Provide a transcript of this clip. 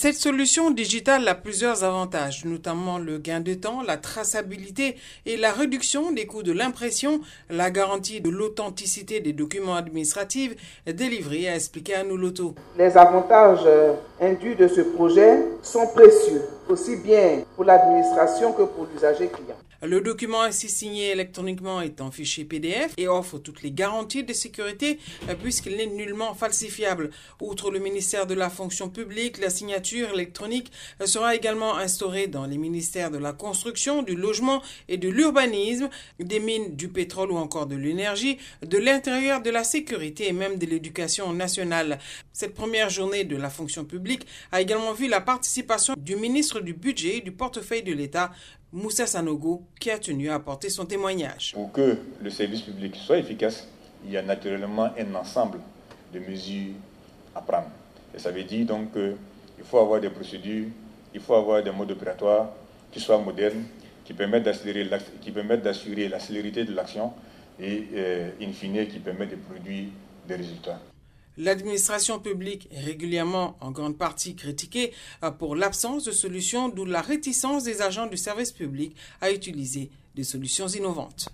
Cette solution digitale a plusieurs avantages, notamment le gain de temps, la traçabilité et la réduction des coûts de l'impression, la garantie de l'authenticité des documents administratifs délivrés, a expliqué l'auto. Les avantages euh, induits de ce projet sont précieux, aussi bien pour l'administration que pour l'usager client. Le document ainsi signé électroniquement est en fichier PDF et offre toutes les garanties de sécurité euh, puisqu'il n'est nullement falsifiable. Outre le ministère de la fonction publique, la signature électronique euh, sera également instaurée dans les ministères de la construction, du logement et de l'urbanisme, des mines, du pétrole ou encore de l'énergie, de l'intérieur, de la sécurité et même de l'éducation nationale. Cette première journée de la fonction publique a également vu la participation du ministre du budget et du portefeuille de l'État, Moussa Sanogo, qui a tenu à apporter son témoignage. Pour que le service public soit efficace, il y a naturellement un ensemble de mesures à prendre. Et ça veut dire donc qu'il faut avoir des procédures, il faut avoir des modes opératoires qui soient modernes, qui permettent d'assurer la célérité de l'action et, euh, in fine, qui permettent de produire des résultats. L'administration publique est régulièrement en grande partie critiquée euh, pour l'absence de solutions, d'où la réticence des agents du service public à utiliser des solutions innovantes.